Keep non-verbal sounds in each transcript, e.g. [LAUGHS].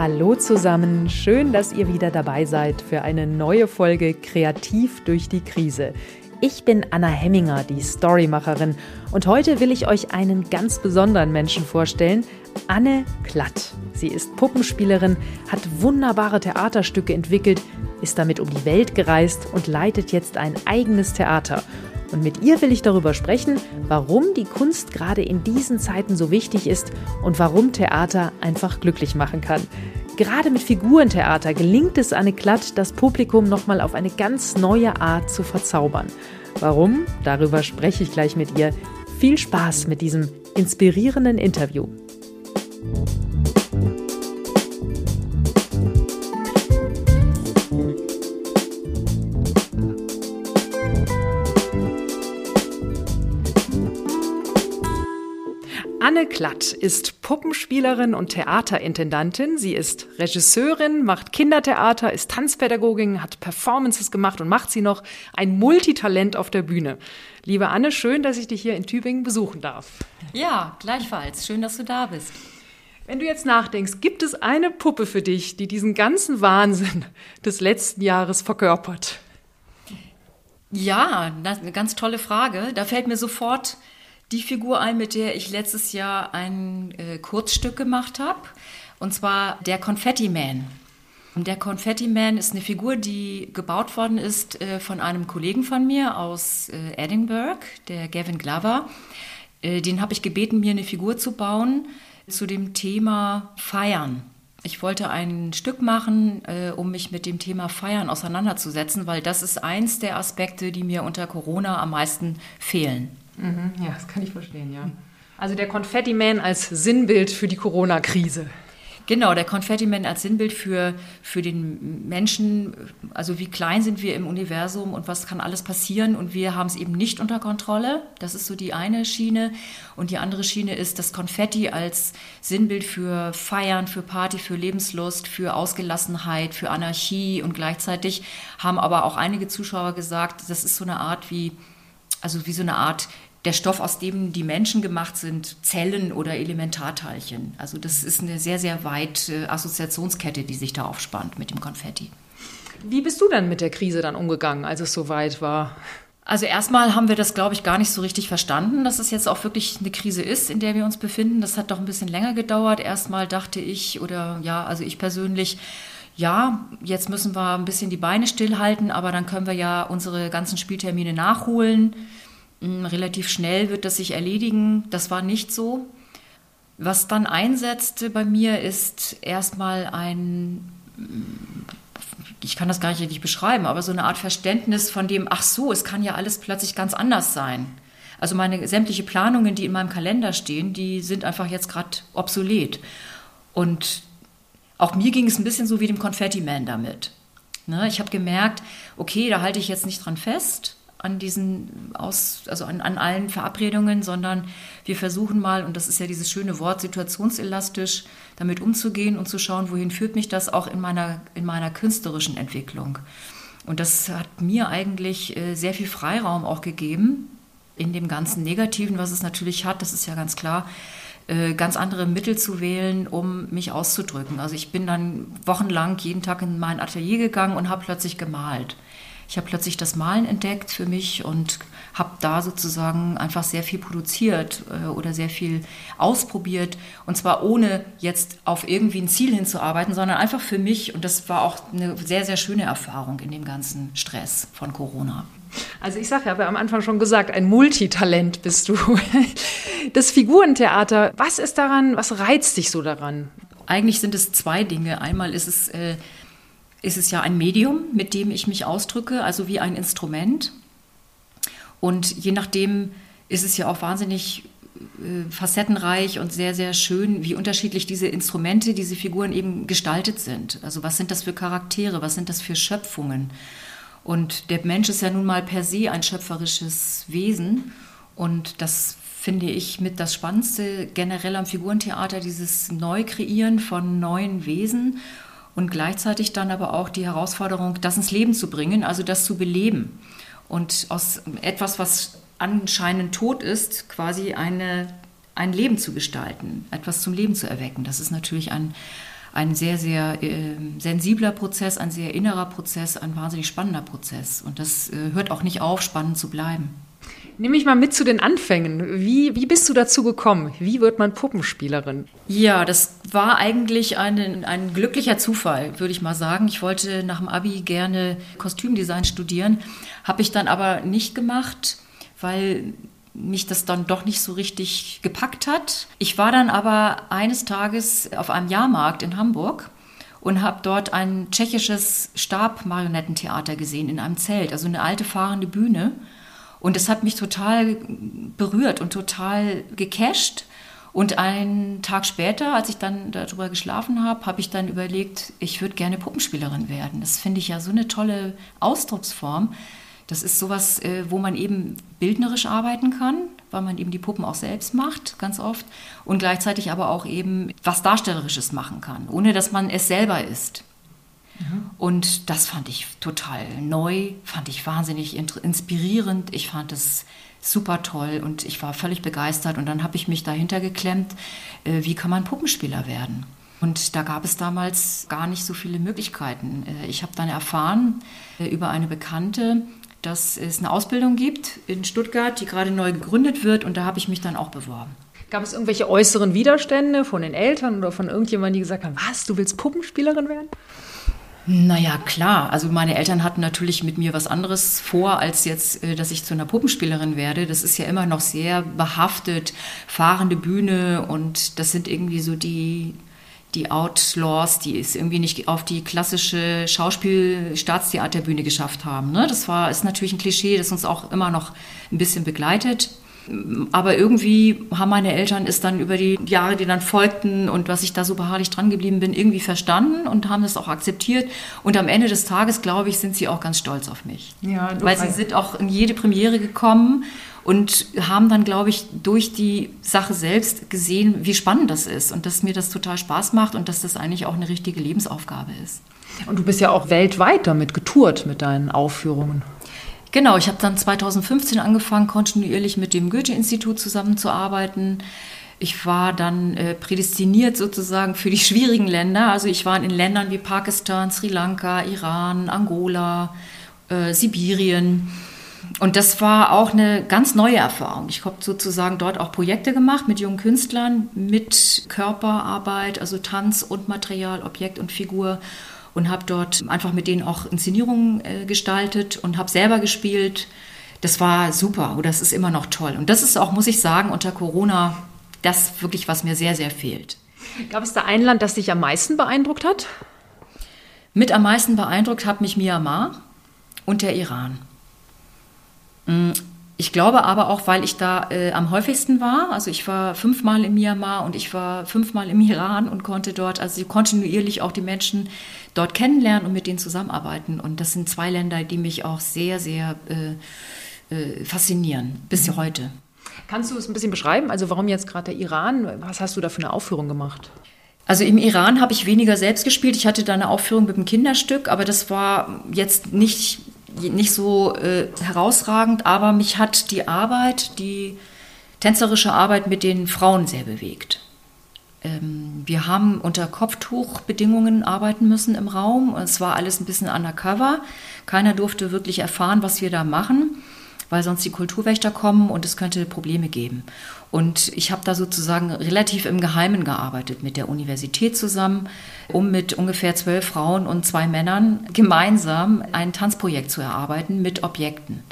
Hallo zusammen, schön, dass ihr wieder dabei seid für eine neue Folge Kreativ durch die Krise. Ich bin Anna Hemminger, die Storymacherin, und heute will ich euch einen ganz besonderen Menschen vorstellen, Anne Klatt. Sie ist Puppenspielerin, hat wunderbare Theaterstücke entwickelt, ist damit um die Welt gereist und leitet jetzt ein eigenes Theater. Und mit ihr will ich darüber sprechen, warum die Kunst gerade in diesen Zeiten so wichtig ist und warum Theater einfach glücklich machen kann. Gerade mit Figurentheater gelingt es Anne Klatt, das Publikum nochmal auf eine ganz neue Art zu verzaubern. Warum? Darüber spreche ich gleich mit ihr. Viel Spaß mit diesem inspirierenden Interview. Anne Klatt ist Puppenspielerin und Theaterintendantin. Sie ist Regisseurin, macht Kindertheater, ist Tanzpädagogin, hat Performances gemacht und macht sie noch ein Multitalent auf der Bühne. Liebe Anne, schön, dass ich dich hier in Tübingen besuchen darf. Ja, gleichfalls. Schön, dass du da bist. Wenn du jetzt nachdenkst, gibt es eine Puppe für dich, die diesen ganzen Wahnsinn des letzten Jahres verkörpert? Ja, das ist eine ganz tolle Frage. Da fällt mir sofort die Figur ein, mit der ich letztes Jahr ein äh, Kurzstück gemacht habe. Und zwar der Confetti Man. Und der Confetti Man ist eine Figur, die gebaut worden ist äh, von einem Kollegen von mir aus äh, Edinburgh, der Gavin Glover. Äh, den habe ich gebeten, mir eine Figur zu bauen zu dem Thema Feiern. Ich wollte ein Stück machen, äh, um mich mit dem Thema Feiern auseinanderzusetzen, weil das ist eins der Aspekte, die mir unter Corona am meisten fehlen. Mhm, ja, das kann ich verstehen, ja. Also der Konfetti-Man als Sinnbild für die Corona-Krise. Genau, der Konfetti-Man als Sinnbild für, für den Menschen, also wie klein sind wir im Universum und was kann alles passieren und wir haben es eben nicht unter Kontrolle. Das ist so die eine Schiene. Und die andere Schiene ist das Konfetti als Sinnbild für Feiern, für Party, für Lebenslust, für Ausgelassenheit, für Anarchie und gleichzeitig haben aber auch einige Zuschauer gesagt, das ist so eine Art wie, also wie so eine Art der Stoff, aus dem die Menschen gemacht sind, Zellen oder Elementarteilchen. Also das ist eine sehr, sehr weite Assoziationskette, die sich da aufspannt mit dem Konfetti. Wie bist du dann mit der Krise dann umgegangen, als es soweit war? Also erstmal haben wir das, glaube ich, gar nicht so richtig verstanden, dass es jetzt auch wirklich eine Krise ist, in der wir uns befinden. Das hat doch ein bisschen länger gedauert. Erstmal dachte ich, oder ja, also ich persönlich, ja, jetzt müssen wir ein bisschen die Beine stillhalten, aber dann können wir ja unsere ganzen Spieltermine nachholen. Mm, relativ schnell wird das sich erledigen. Das war nicht so. Was dann einsetzte bei mir ist erstmal ein, mm, ich kann das gar nicht richtig beschreiben, aber so eine Art Verständnis von dem, ach so, es kann ja alles plötzlich ganz anders sein. Also meine sämtliche Planungen, die in meinem Kalender stehen, die sind einfach jetzt gerade obsolet. Und auch mir ging es ein bisschen so wie dem Confetti-Man damit. Ne, ich habe gemerkt, okay, da halte ich jetzt nicht dran fest an diesen aus, also an, an allen Verabredungen, sondern wir versuchen mal, und das ist ja dieses schöne Wort, situationselastisch damit umzugehen und zu schauen, wohin führt mich das auch in meiner, in meiner künstlerischen Entwicklung. Und das hat mir eigentlich äh, sehr viel Freiraum auch gegeben, in dem ganzen Negativen, was es natürlich hat, das ist ja ganz klar, äh, ganz andere Mittel zu wählen, um mich auszudrücken. Also ich bin dann wochenlang jeden Tag in mein Atelier gegangen und habe plötzlich gemalt ich habe plötzlich das Malen entdeckt für mich und habe da sozusagen einfach sehr viel produziert äh, oder sehr viel ausprobiert. Und zwar ohne jetzt auf irgendwie ein Ziel hinzuarbeiten, sondern einfach für mich. Und das war auch eine sehr, sehr schöne Erfahrung in dem ganzen Stress von Corona. Also ich sage ja, habe am Anfang schon gesagt, ein Multitalent bist du. [LAUGHS] Das Figurentheater, was ist daran, was reizt dich so daran? Eigentlich sind es zwei Dinge. Einmal ist es äh, ist es ja ein Medium, mit dem ich mich ausdrücke, also wie ein Instrument. Und je nachdem ist es ja auch wahnsinnig äh, facettenreich und sehr, sehr schön, wie unterschiedlich diese Instrumente, diese Figuren eben gestaltet sind. Also was sind das für Charaktere, was sind das für Schöpfungen? Und der Mensch ist ja nun mal per se ein schöpferisches Wesen und das finde ich mit das Spannendste generell am Figurentheater, dieses Neukreieren von neuen Wesen und gleichzeitig dann aber auch die Herausforderung, das ins Leben zu bringen, also das zu beleben und aus etwas, was anscheinend tot ist, quasi eine, ein Leben zu gestalten, etwas zum Leben zu erwecken. Das ist natürlich ein, ein sehr, sehr äh, sensibler Prozess, ein sehr innerer Prozess, ein wahnsinnig spannender Prozess. Und das äh, hört auch nicht auf, spannend zu bleiben. Nimm mich mal mit zu den Anfängen. Wie, wie bist du dazu gekommen? Wie wird man Puppenspielerin? Ja, das war eigentlich ein, ein glücklicher Zufall, würde ich mal sagen. Ich wollte nach dem Abi gerne Kostümdesign studieren, habe ich dann aber nicht gemacht, weil mich das dann doch nicht so richtig gepackt hat. Ich war dann aber eines Tages auf einem Jahrmarkt in Hamburg und habe dort ein tschechisches Stabmarionettentheater gesehen in einem Zelt, also eine alte fahrende Bühne. Und es hat mich total berührt und total gecasht. Und einen Tag später, als ich dann darüber geschlafen habe, habe ich dann überlegt, ich würde gerne Puppenspielerin werden. Das finde ich ja so eine tolle Ausdrucksform. Das ist sowas, äh, wo man eben bildnerisch arbeiten kann, weil man eben die Puppen auch selbst macht, ganz oft. Und gleichzeitig aber auch eben was Darstellerisches machen kann, ohne dass man es selber ist. Und das fand ich total neu, fand ich wahnsinnig inspirierend. Ich fand es super toll und ich war völlig begeistert. Und dann habe ich mich dahinter geklemmt, äh, wie kann man Puppenspieler werden? Und da gab es damals gar nicht so viele Möglichkeiten. Äh, ich habe dann erfahren über eine Bekannte, dass es eine Ausbildung gibt in Stuttgart, die gerade neu gegründet wird und da habe ich mich dann auch beworben. Gab es irgendwelche äußeren Widerstände von den Eltern oder von irgendjemandem, die gesagt haben, was, du willst Puppenspielerin werden? Naja, klar. Also meine Eltern hatten natürlich mit mir was anderes vor, als jetzt, äh, dass ich zu einer Puppenspielerin werde. Das ist ja immer noch sehr behaftet, fahrende Bühne und das sind irgendwie so die die Outlaws, die es irgendwie nicht auf die klassische Schauspiel-Staatstheaterbühne geschafft haben. Ne? Das war, ist natürlich ein Klischee, das uns auch immer noch ein bisschen begleitet. Aber irgendwie haben meine Eltern es dann über die Jahre, die dann folgten und was ich da so beharrlich dran geblieben bin, irgendwie verstanden und haben das auch akzeptiert. Und am Ende des Tages, glaube ich, sind sie auch ganz stolz auf mich. Ja, Weil sie sind auch in jede Premiere gekommen und haben dann, glaube ich, durch die Sache selbst gesehen, wie spannend das ist und dass mir das total Spaß macht und dass das eigentlich auch eine richtige Lebensaufgabe ist. Und du bist ja auch weltweit damit getourt mit deinen Aufführungen. Genau, ich habe dann 2015 angefangen, kontinuierlich mit dem Goethe-Institut zusammenzuarbeiten. Ich war dann äh, prädestiniert sozusagen für die [LAUGHS] schwierigen Länder. Also ich war in Ländern wie Pakistan, Sri Lanka, Iran, Angola, äh, Sibirien und das war auch eine ganz neue Erfahrung. Ich habe sozusagen dort auch Projekte gemacht mit jungen Künstlern, mit Körperarbeit, also Tanz und Material, Objekt und Figur und habe dort einfach mit denen auch Inszenierungen äh, gestaltet und habe selber gespielt. Das war super oder das ist immer noch toll. Und das ist auch, muss ich sagen, unter Corona das wirklich, was mir sehr, sehr fehlt. Gab es da ein Land, das dich am meisten beeindruckt hat? Mit am meisten beeindruckt hat mich Myanmar und der Iran. Ich glaube aber auch, weil ich da äh, am häufigsten war. Also ich war fünfmal in Myanmar und ich war fünfmal im Iran und konnte dort, also kontinuierlich auch die Menschen dort kennenlernen und mit denen zusammenarbeiten. Und das sind zwei Länder, die mich auch sehr, sehr äh, äh, faszinieren, bis mhm. heute. Kannst du es ein bisschen beschreiben? Also warum jetzt gerade der Iran? Was hast du da für eine Aufführung gemacht? Also im Iran habe ich weniger selbst gespielt. Ich hatte da eine Aufführung mit einem Kinderstück, aber das war jetzt nicht nicht so äh, herausragend, aber mich hat die Arbeit, die tänzerische Arbeit mit den Frauen sehr bewegt. Ähm, wir haben unter Kopftuchbedingungen arbeiten müssen im Raum. Es war alles ein bisschen undercover. Keiner durfte wirklich erfahren, was wir da machen weil sonst die Kulturwächter kommen und es könnte Probleme geben. Und ich habe da sozusagen relativ im Geheimen gearbeitet mit der Universität zusammen, um mit ungefähr zwölf Frauen und zwei Männern gemeinsam ein Tanzprojekt zu erarbeiten mit Objekten.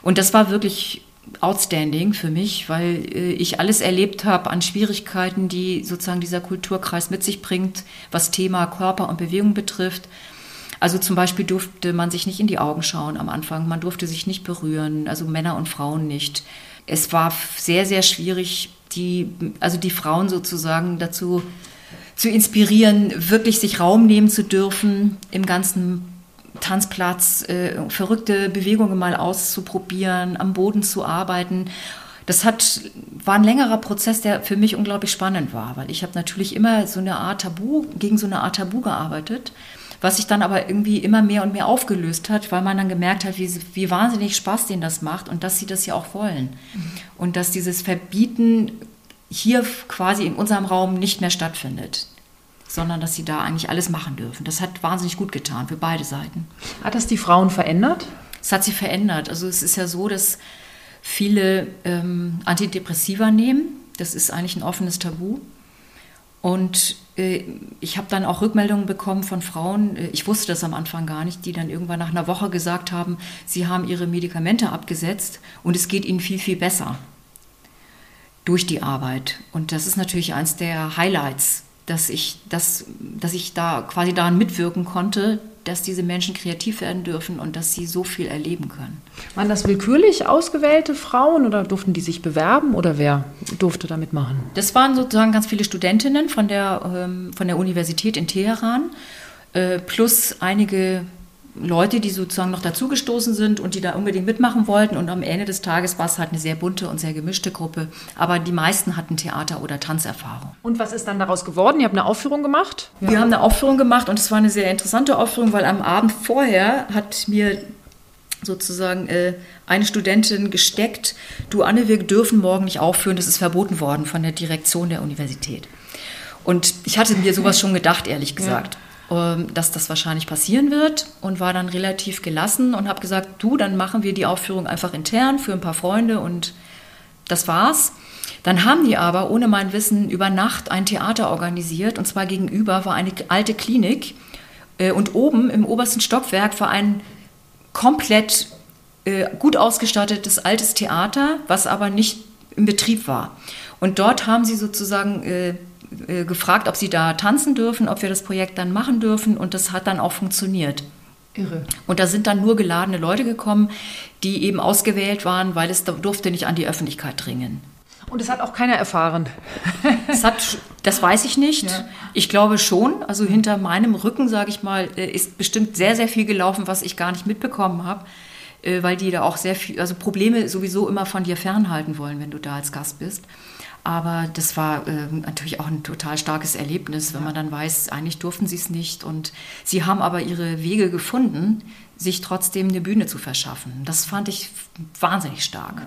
Und das war wirklich outstanding für mich, weil äh, ich alles erlebt habe an Schwierigkeiten, die sozusagen dieser Kulturkreis mit sich bringt, was Thema Körper und Bewegung betrifft. Also zum Beispiel durfte man sich nicht in die Augen schauen am Anfang, man durfte sich nicht berühren, also Männer und Frauen nicht. Es war sehr, sehr schwierig, die, also die Frauen sozusagen dazu zu inspirieren, wirklich sich Raum nehmen zu dürfen im ganzen Tanzplatz, äh, verrückte Bewegungen mal auszuprobieren, am Boden zu arbeiten. Das hat, war ein längerer Prozess, der für mich unglaublich spannend war, weil ich habe natürlich immer so eine Art Tabu, gegen so eine Art Tabu gearbeitet was sich dann aber irgendwie immer mehr und mehr aufgelöst hat, weil man dann gemerkt hat, wie, wie wahnsinnig Spaß denen das macht und dass sie das ja auch wollen. Mhm. Und dass dieses Verbieten hier quasi in unserem Raum nicht mehr stattfindet. sondern dass sie da eigentlich alles machen dürfen. Das hat wahnsinnig gut getan für beide Seiten. Hat das die Frauen verändert? Es hat sie verändert. Also es ist ja so, dass viele ähm, Antidepressiva nehmen. Das ist eigentlich ein offenes Tabu. Und äh, ich habe dann auch Rückmeldungen bekommen von Frauen, äh, ich wusste das am Anfang gar nicht, die dann irgendwann nach einer Woche gesagt haben, sie haben ihre Medikamente abgesetzt und es geht ihnen viel, viel besser durch die Arbeit. Und das ist natürlich eins der Highlights, dass ich, dass, dass ich da quasi daran mitwirken konnte, dass diese Menschen kreativ werden dürfen und dass sie so viel erleben können. Waren das willkürlich ausgewählte Frauen oder durften die sich bewerben oder wer durfte da mitmachen? Das waren sozusagen ganz viele Studentinnen von der, ähm, von der Universität in Teheran äh, plus einige Leute, die sozusagen noch dazugestoßen sind und die da unbedingt mitmachen wollten. Und am Ende des Tages war es halt eine sehr bunte und sehr gemischte Gruppe. Aber die meisten hatten Theater- oder Tanzerfahrung. Und was ist dann daraus geworden? Ihr habt eine Aufführung gemacht? Ja. Wir haben eine Aufführung gemacht und es war eine sehr interessante Aufführung, weil am Abend vorher hat mir sozusagen äh, eine Studentin gesteckt, du Anne, wir dürfen morgen nicht aufführen, das ist verboten worden von der Direktion der Universität. Und ich hatte mir sowas schon gedacht, ehrlich gesagt. Ja. Ähm, dass das wahrscheinlich passieren wird und war dann relativ gelassen und habe gesagt, du, dann machen wir die Aufführung einfach intern für ein paar Freunde und das war's. Dann haben die aber ohne mein Wissen über Nacht ein Theater organisiert und zwar gegenüber war eine alte Klinik äh, und oben im obersten Stockwerk war ein komplett äh, gut ausgestattetes altes Theater, was aber nicht im Betrieb war. Und dort haben sie sozusagen äh, gefragt, ob sie da tanzen dürfen, ob wir das Projekt dann machen dürfen und das hat dann auch funktioniert. Irre. Und da sind dann nur geladene Leute gekommen, die eben ausgewählt waren, weil es durfte nicht an die Öffentlichkeit dringen. Und es hat auch keiner erfahren. Es hat, das weiß ich nicht. Ja. Ich glaube schon. Also hinter meinem Rücken, sage ich mal, äh, ist bestimmt sehr, sehr viel gelaufen, was ich gar nicht mitbekommen habe, äh, weil die da auch sehr viel, also Probleme sowieso immer von dir fernhalten wollen, wenn du da als Gast bist. Aber das war äh, natürlich auch ein total starkes Erlebnis, wenn man dann weiß, eigentlich durften sie es nicht. Und sie haben aber ihre Wege gefunden, sich trotzdem eine Bühne zu verschaffen. Das fand ich wahnsinnig stark.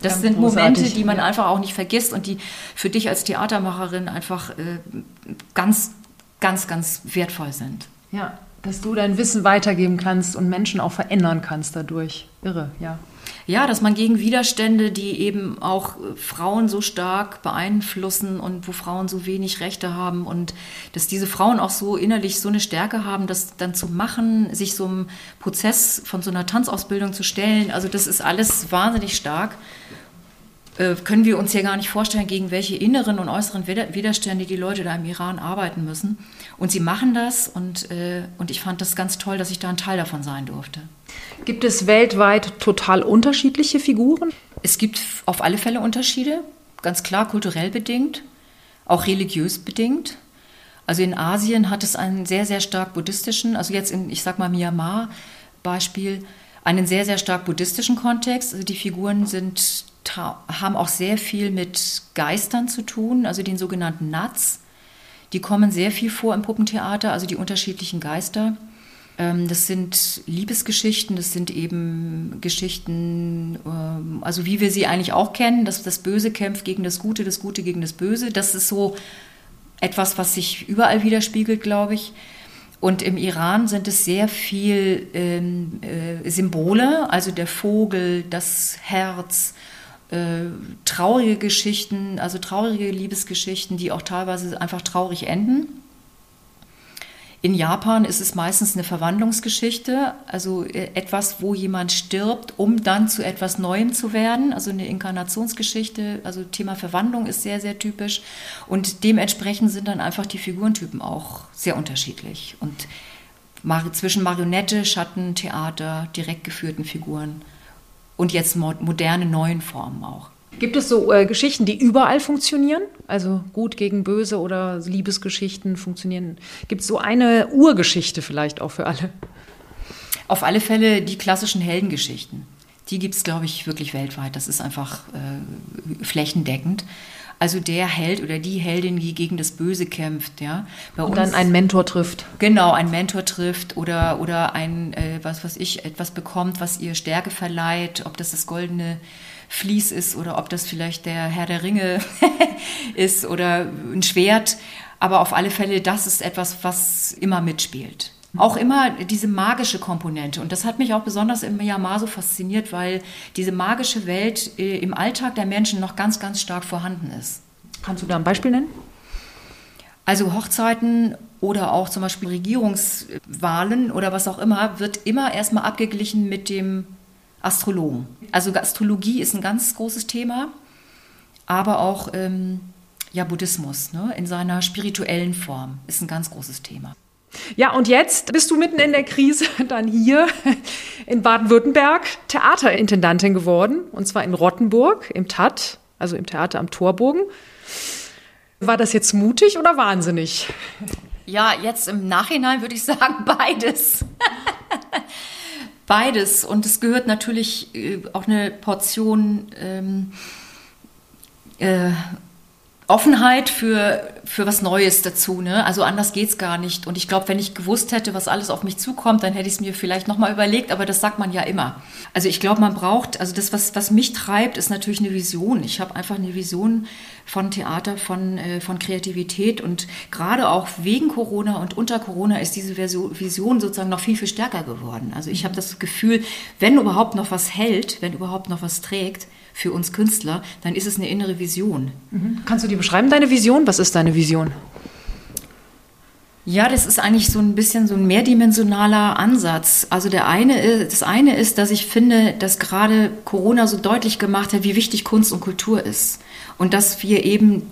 Das ja, sind Momente, die man ja. einfach auch nicht vergisst und die für dich als Theatermacherin einfach äh, ganz, ganz, ganz wertvoll sind. Ja, dass du dein Wissen weitergeben kannst und Menschen auch verändern kannst dadurch. Irre, ja. Ja, dass man gegen Widerstände, die eben auch äh, Frauen so stark beeinflussen und wo Frauen so wenig Rechte haben und dass diese Frauen auch so innerlich so eine Stärke haben, das dann zu machen, sich so einem Prozess von so einer Tanzausbildung zu stellen. Also das ist alles wahnsinnig stark äh, können wir uns ja gar nicht vorstellen, gegen welche inneren und äußeren Widerstände die Leute da im Iran arbeiten müssen. Und sie machen das und, äh, und ich fand das ganz toll, dass ich da ein Teil davon sein durfte. Gibt es weltweit total unterschiedliche Figuren? Es gibt auf alle Fälle Unterschiede, ganz klar kulturell bedingt, auch religiös bedingt. Also in Asien hat es einen sehr, sehr stark buddhistischen, also jetzt in, ich sag mal, Myanmar Beispiel, einen sehr, sehr stark buddhistischen Kontext. Also die Figuren sind haben auch sehr viel mit Geistern zu tun, also den sogenannten Nats. Die kommen sehr viel vor im Puppentheater, also die unterschiedlichen Geister. Ähm, das sind Liebesgeschichten, das sind eben Geschichten, ähm, also wie wir sie eigentlich auch kennen, dass das Böse kämpft gegen das Gute, das Gute gegen das Böse. Das ist so etwas, was sich überall widerspiegelt, glaube ich. Und im Iran sind es sehr viel ähm, äh, Symbole, also der Vogel, das Herz, äh, traurige Geschichten, also traurige Liebesgeschichten, die auch teilweise einfach traurig enden. In Japan ist es meistens eine Verwandlungsgeschichte, also äh, etwas, wo jemand stirbt, um dann zu etwas Neuem zu werden, also eine Inkarnationsgeschichte, also Thema Verwandlung ist sehr, sehr typisch. Und dementsprechend sind dann einfach die Figurentypen auch sehr unterschiedlich. Und zwischen Marionette, Schatten, Theater, direkt geführten Figuren und jetzt moderne neuen Formen auch. Gibt es so äh, Geschichten, die überall funktionieren? Also gut gegen böse oder Liebesgeschichten funktionieren? Gibt es so eine Urgeschichte vielleicht auch für alle? Auf alle Fälle die klassischen Heldengeschichten. Die gibt es, glaube ich, wirklich weltweit. Das ist einfach äh, flächendeckend. Also der Held oder die Heldin, die gegen das Böse kämpft, ja. Bei und uns, dann einen Mentor trifft. Genau, einen Mentor trifft oder, oder ein, äh, was weiß ich, etwas bekommt, was ihr Stärke verleiht, ob das das goldene Vlies ist oder ob das vielleicht der Herr der Ringe [LAUGHS] ist oder ein Schwert. Aber auf alle Fälle, das ist etwas, was immer mitspielt. Auch immer diese magische Komponente. Und das hat mich auch besonders im Myanmar so fasziniert, weil diese magische Welt äh, im Alltag der Menschen noch ganz, ganz stark vorhanden ist. Kannst du da ein Beispiel nennen? Also Hochzeiten oder auch zum Beispiel Regierungswahlen oder was auch immer, wird immer erstmal abgeglichen mit dem Astrologen. Also Astrologie ist ein ganz großes Thema, aber auch ähm, ja, Buddhismus ne, in seiner spirituellen Form ist ein ganz großes Thema. Ja, und jetzt bist du mitten in der Krise [LAUGHS] dann hier in Baden-Württemberg Theaterintendantin geworden, und zwar in Rottenburg im TAT, also im Theater am Torbogen. War das jetzt mutig oder wahnsinnig? Ja, jetzt im Nachhinein würde ich sagen beides. [LAUGHS] beides. Und es gehört natürlich äh, auch eine Portion ähm, äh, Offenheit für, für was Neues dazu. Ne? Also anders geht's gar nicht. Und ich glaube, wenn ich gewusst hätte, was alles auf mich zukommt, dann hätte ich es mir vielleicht nochmal überlegt, aber das sagt man ja immer. Also ich glaube, man braucht, also das, was, was mich treibt, ist natürlich eine Vision. Ich habe einfach eine Vision von Theater, von, äh, von Kreativität und gerade auch wegen Corona und unter Corona ist diese Vision sozusagen noch viel, viel stärker geworden. Also ich habe das Gefühl, wenn überhaupt noch was hält, wenn überhaupt noch was trägt, für uns Künstler, dann ist es eine innere Vision. Mhm. Kannst du die beschreiben, deine Vision? Was ist deine Vision? Ja, das ist eigentlich so ein bisschen so ein mehrdimensionaler Ansatz. Also der eine, das eine ist, dass ich finde, dass gerade Corona so deutlich gemacht hat, wie wichtig Kunst und Kultur ist. Und dass wir eben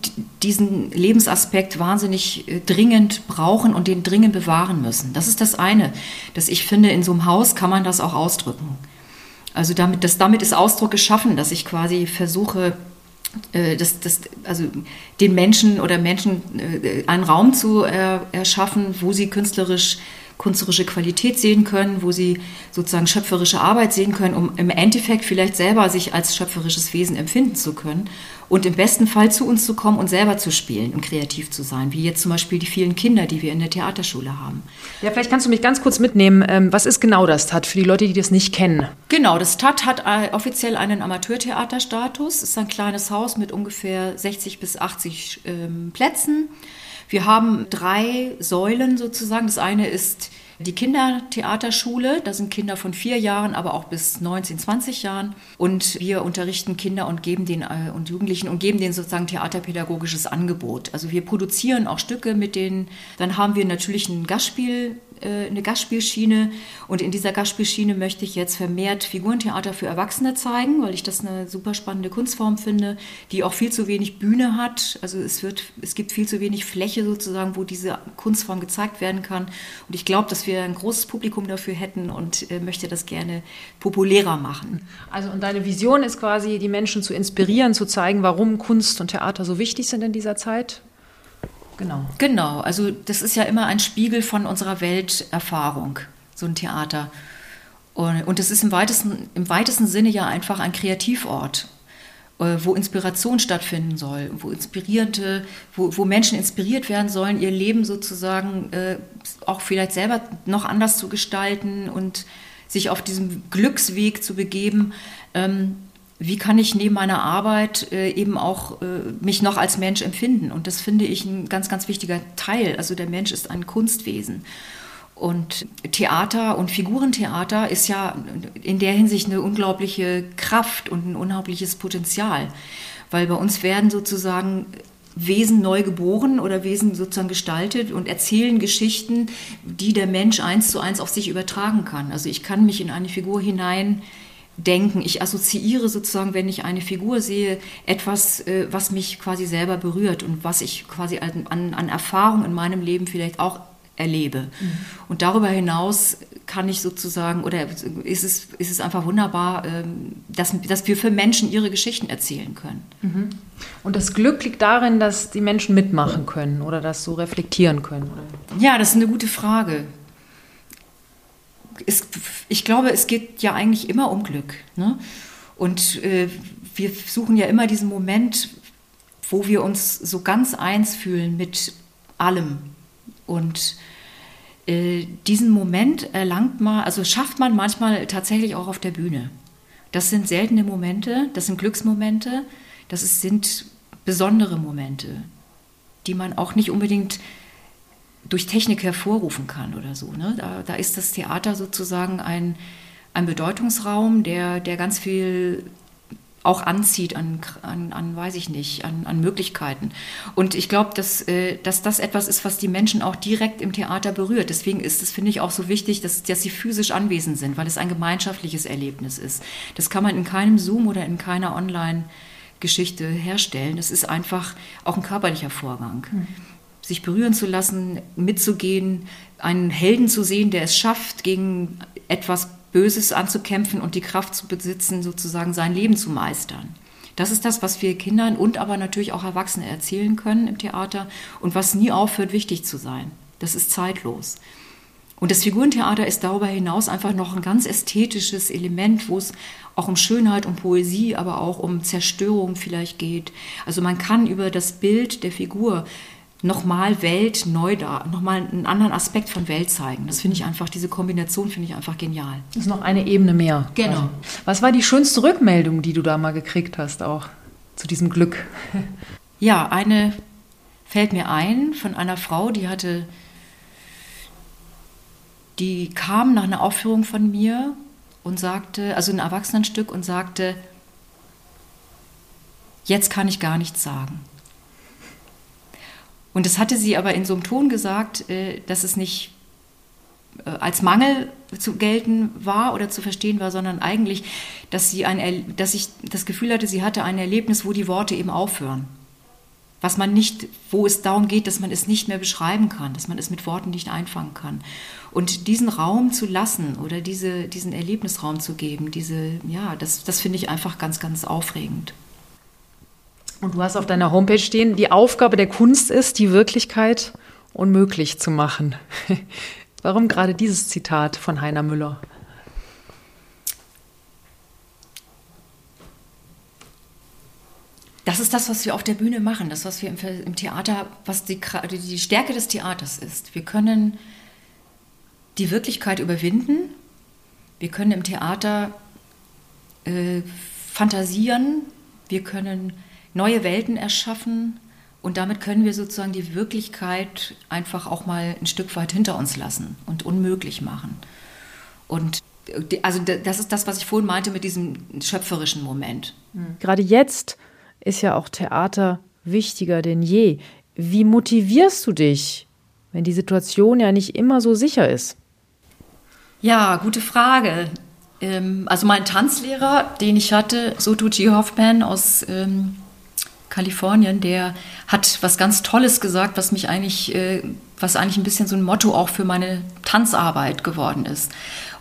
diesen Lebensaspekt wahnsinnig äh, dringend brauchen und den dringend bewahren müssen. Das ist das eine, dass ich finde, in so einem Haus kann man das auch ausdrücken. Also damit, das, damit ist Ausdruck geschaffen, dass ich quasi versuche, äh, das, das, also den Menschen oder Menschen äh, einen Raum zu äh, erschaffen, wo sie künstlerisch künstlerische Qualität sehen können, wo sie sozusagen schöpferische Arbeit sehen können, um im Endeffekt vielleicht selber sich als schöpferisches Wesen empfinden zu können und im besten Fall zu uns zu kommen und selber zu spielen und kreativ zu sein, wie jetzt zum Beispiel die vielen Kinder, die wir in der Theaterschule haben. Ja, vielleicht kannst du mich ganz kurz mitnehmen. Ähm, was ist genau das TAT für die Leute, die das nicht kennen? Genau, das TAT hat äh, offiziell einen Amateurtheaterstatus. Es ist ein kleines Haus mit ungefähr 60 bis 80 ähm, Plätzen. Wir haben drei Säulen sozusagen. Das eine ist die Kindertheaterschule. Da sind Kinder von vier Jahren, aber auch bis 19, 20 Jahren. Und wir unterrichten Kinder und geben den äh, und Jugendlichen und geben denen sozusagen theaterpädagogisches Angebot. Also wir produzieren auch Stücke mit denen. Dann haben wir natürlich ein Gastspiel äh, eine Gastspielschiene und in dieser Gastspielschiene möchte ich jetzt vermehrt Figurentheater für Erwachsene zeigen, weil ich das eine super spannende Kunstform finde, die auch viel zu wenig Bühne hat. Also es wird, es gibt viel zu wenig Fläche sozusagen, wo diese Kunstform gezeigt werden kann. Und ich glaube, dass wir ein großes Publikum dafür hätten und äh, möchte das gerne populärer machen. Also und deine Vision ist quasi, die Menschen zu inspirieren, zu zeigen, warum Kunst und Theater so wichtig sind in dieser Zeit? Genau. Genau, also das ist ja immer ein Spiegel von unserer Welterfahrung, so ein Theater. Und es ist im weitesten, im weitesten Sinne ja einfach ein Kreativort, wo Inspiration stattfinden soll, wo inspirierende, wo, wo Menschen inspiriert werden sollen, ihr Leben sozusagen äh, auch vielleicht selber noch anders zu gestalten und sich auf diesem Glücksweg zu begeben. Ähm, wie kann ich neben meiner Arbeit äh, eben auch äh, mich noch als Mensch empfinden? Und das finde ich ein ganz, ganz wichtiger Teil. Also der Mensch ist ein Kunstwesen. Und Theater und Figurentheater ist ja in der Hinsicht eine unglaubliche Kraft und ein unglaubliches Potenzial. Weil bei uns werden sozusagen Wesen neu geboren oder Wesen sozusagen gestaltet und erzählen Geschichten, die der Mensch eins zu eins auf sich übertragen kann. Also ich kann mich in eine Figur hinein denken. Ich assoziiere sozusagen, wenn ich eine Figur sehe, etwas, äh, was mich quasi selber berührt und was ich quasi an, an Erfahrung in meinem Leben vielleicht auch erlebe. Mhm. Und darüber hinaus kann ich sozusagen, oder ist es, ist es einfach wunderbar, ähm, dass, dass wir für Menschen ihre Geschichten erzählen können. Mhm. Und das Glück liegt darin, dass die Menschen mitmachen können oder das so reflektieren können? Oder? Ja, das ist eine gute Frage es, ich glaube, es geht ja eigentlich immer um Glück. Ne? Und äh, wir suchen ja immer diesen Moment, wo wir uns so ganz eins fühlen mit allem. Und äh, diesen Moment erlangt man, also schafft man manchmal tatsächlich auch auf der Bühne. Das sind seltene Momente, das sind Glücksmomente, das ist, sind besondere Momente. die man auch nicht unbedingt durch Technik hervorrufen kann oder so. Ne? Da, da ist das Theater sozusagen ein, ein Bedeutungsraum, der, der ganz viel auch anzieht an, an, an weiß ich nicht, an, an Möglichkeiten. Und ich glaube, dass, äh, dass das etwas ist, was die Menschen auch direkt im Theater berührt. Deswegen ist es, finde ich, auch so wichtig, dass, dass sie physisch anwesend sind, weil es ein gemeinschaftliches Erlebnis ist. Das kann man in keinem Zoom oder in keiner Online-Geschichte herstellen. Das ist einfach auch ein körperlicher Vorgang. Mhm. Sich berühren zu lassen, mitzugehen, einen Helden zu sehen, der es schafft, gegen etwas Böses anzukämpfen und die Kraft zu besitzen, sozusagen sein Leben zu meistern. Das ist das, was wir Kindern und aber natürlich auch Erwachsene erzählen können im Theater und was nie aufhört, wichtig zu sein. Das ist zeitlos. Und das Figurentheater ist darüber hinaus einfach noch ein ganz ästhetisches Element, wo es auch um Schönheit, um Poesie, aber auch um Zerstörung vielleicht geht. Also man kann über das Bild der Figur nochmal Welt neu da, nochmal einen anderen Aspekt von Welt zeigen. Das finde ich einfach, diese Kombination finde ich einfach genial. Das ist noch eine Ebene mehr. Genau. Also, was war die schönste Rückmeldung, die du da mal gekriegt hast, auch zu diesem Glück? [LAUGHS] Ja, eine fällt mir ein von einer Frau, die hatte, die kam nach einer Aufführung von mir und sagte, also ein Erwachsenenstück und sagte, jetzt kann ich gar nichts sagen. Und das hatte sie aber in so einem Ton gesagt, äh, dass es nicht äh, als Mangel zu gelten war oder zu verstehen war, sondern eigentlich, dass sie ein, dass ich das Gefühl hatte, sie hatte ein Erlebnis, wo die Worte eben aufhören. Was man nicht, wo es darum geht, dass man es nicht mehr beschreiben kann, dass man es mit Worten nicht einfangen kann. Und diesen Raum zu lassen oder diese, diesen Erlebnisraum zu geben, diese, ja, das, das finde ich einfach ganz, ganz aufregend. Und du hast auf deiner Homepage stehen, die Aufgabe der Kunst ist, die Wirklichkeit unmöglich zu machen. [LAUGHS] Warum gerade dieses Zitat von Heiner Müller? Das ist das, was wir auf der Bühne machen, das, was wir im, Theater, was die, die Stärke des Theaters ist. Wir können die Wirklichkeit überwinden, wir können im Theater äh, fantasieren, wir können neue Welten erschaffen und damit können wir sozusagen die Wirklichkeit einfach auch mal ein Stück weit hinter uns lassen und unmöglich machen. Und also das ist das, was ich vorhin meinte mit diesem schöpferischen Moment. Hm. Gerade jetzt ist ja auch Theater wichtiger denn je. Wie motivierst du dich, wenn die Situation ja nicht immer so sicher ist? Ja, gute Frage. Ähm, also mein Tanzlehrer, den ich hatte, G. Hoffman aus ähm, Kalifornien, der hat was ganz Tolles gesagt, was mich eigentlich, äh, was eigentlich ein bisschen so ein Motto auch für meine Tanzarbeit geworden ist.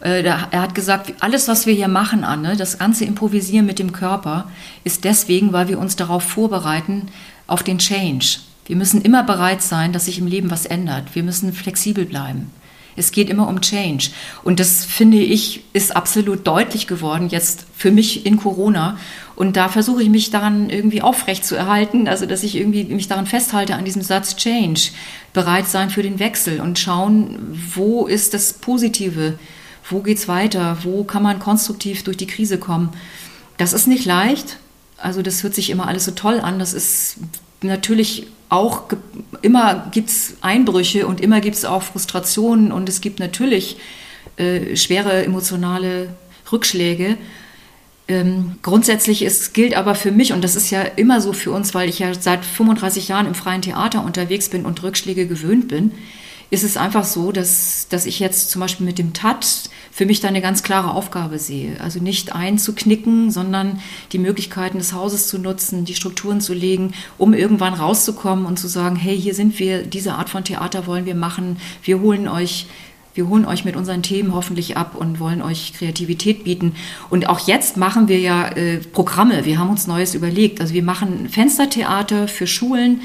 Äh, er hat gesagt, alles, was wir hier machen, Anne, das ganze Improvisieren mit dem Körper, ist deswegen, weil wir uns darauf vorbereiten, auf den Change. Wir müssen immer bereit sein, dass sich im Leben was ändert. Wir müssen flexibel bleiben. Es geht immer um Change. Und das finde ich ist absolut deutlich geworden jetzt für mich in Corona. Und da versuche ich mich daran irgendwie aufrecht zu erhalten, also dass ich irgendwie mich daran festhalte an diesem Satz Change, bereit sein für den Wechsel und schauen, wo ist das Positive, wo geht's weiter, wo kann man konstruktiv durch die Krise kommen. Das ist nicht leicht. Also das hört sich immer alles so toll an. Das ist natürlich auch immer gibt es Einbrüche und immer gibt es auch Frustrationen und es gibt natürlich äh, schwere emotionale Rückschläge. Ähm, grundsätzlich ist, gilt aber für mich, und das ist ja immer so für uns, weil ich ja seit 35 Jahren im freien Theater unterwegs bin und Rückschläge gewöhnt bin, ist es einfach so, dass, dass ich jetzt zum Beispiel mit dem TAT für mich da eine ganz klare Aufgabe sehe. Also nicht einzuknicken, sondern die Möglichkeiten des Hauses zu nutzen, die Strukturen zu legen, um irgendwann rauszukommen und zu sagen, hey, hier sind wir, diese Art von Theater wollen wir machen, wir holen euch wir holen euch mit unseren Themen hoffentlich ab und wollen euch Kreativität bieten. Und auch jetzt machen wir ja äh, Programme. Wir haben uns Neues überlegt. Also wir machen Fenstertheater für Schulen.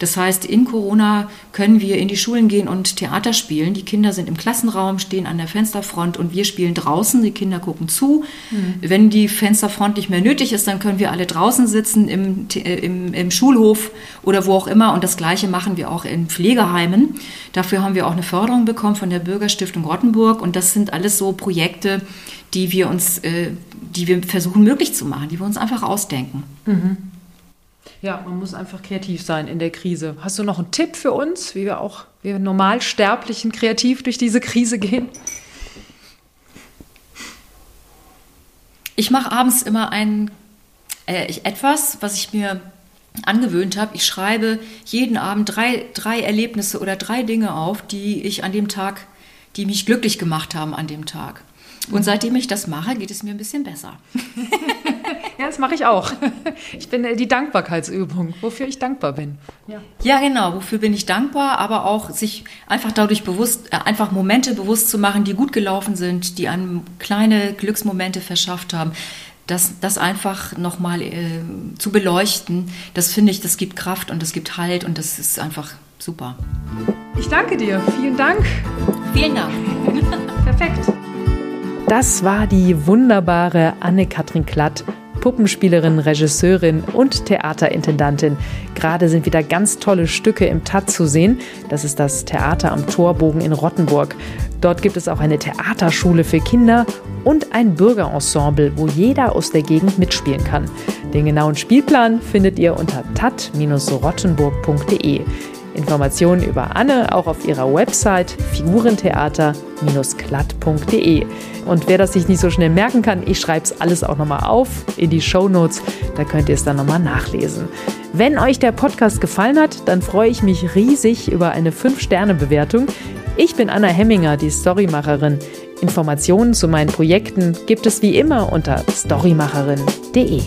Das heißt, in Corona können wir in die Schulen gehen und Theater spielen. Die Kinder sind im Klassenraum, stehen an der Fensterfront und wir spielen draußen. Die Kinder gucken zu. Mhm. Wenn die Fensterfront nicht mehr nötig ist, dann können wir alle draußen sitzen im, äh, im, im Schulhof oder wo auch immer. Und das Gleiche machen wir auch in Pflegeheimen. Dafür haben wir auch eine Förderung bekommen von der Bürgerstiftung Rottenburg. Und das sind alles so Projekte, die wir uns, äh, die wir versuchen möglich zu machen, die wir uns einfach ausdenken. Mhm. Ja, man muss einfach kreativ sein in der Krise. Hast du noch einen Tipp für uns, wie wir auch, wir Normalsterblichen kreativ durch diese Krise gehen? Ich mache abends immer ein äh, etwas, was ich mir angewöhnt habe. Ich schreibe jeden Abend drei, drei Erlebnisse oder drei Dinge auf, die ich an dem Tag, die mich glücklich gemacht haben an dem Tag. Und seitdem ich das mache, geht es mir ein bisschen besser. [LAUGHS] [LAUGHS] ja, das mache ich auch. Ich bin äh, die Dankbarkeitsübung, wofür ich dankbar bin. Ja. ja, genau, wofür bin ich dankbar, aber auch sich einfach dadurch bewusst, äh, einfach Momente bewusst zu machen, die gut gelaufen sind, die einem kleine Glücksmomente verschafft haben das, das einfach nochmal äh, zu beleuchten, das finde ich, das gibt Kraft und das gibt Halt und das ist einfach super. Ich danke dir. Vielen Dank. Vielen Dank. [LAUGHS] Perfekt. Das war die wunderbare Anne-Kathrin Klatt. Puppenspielerin, Regisseurin und Theaterintendantin. Gerade sind wieder ganz tolle Stücke im TAT zu sehen. Das ist das Theater am Torbogen in Rottenburg. Dort gibt es auch eine Theaterschule für Kinder und ein Bürgerensemble, wo jeder aus der Gegend mitspielen kann. Den genauen Spielplan findet ihr unter tat-rottenburg.de. Informationen über Anne auch auf ihrer Website figurentheater-klatt.de. Und wer das sich nicht so schnell merken kann, ich schreibe es alles auch nochmal auf in die Show Notes. Da könnt ihr es dann nochmal nachlesen. Wenn euch der Podcast gefallen hat, dann freue ich mich riesig über eine 5-Sterne-Bewertung. Ich bin Anna Hemminger, die Storymacherin. Informationen zu meinen Projekten gibt es wie immer unter storymacherin.de.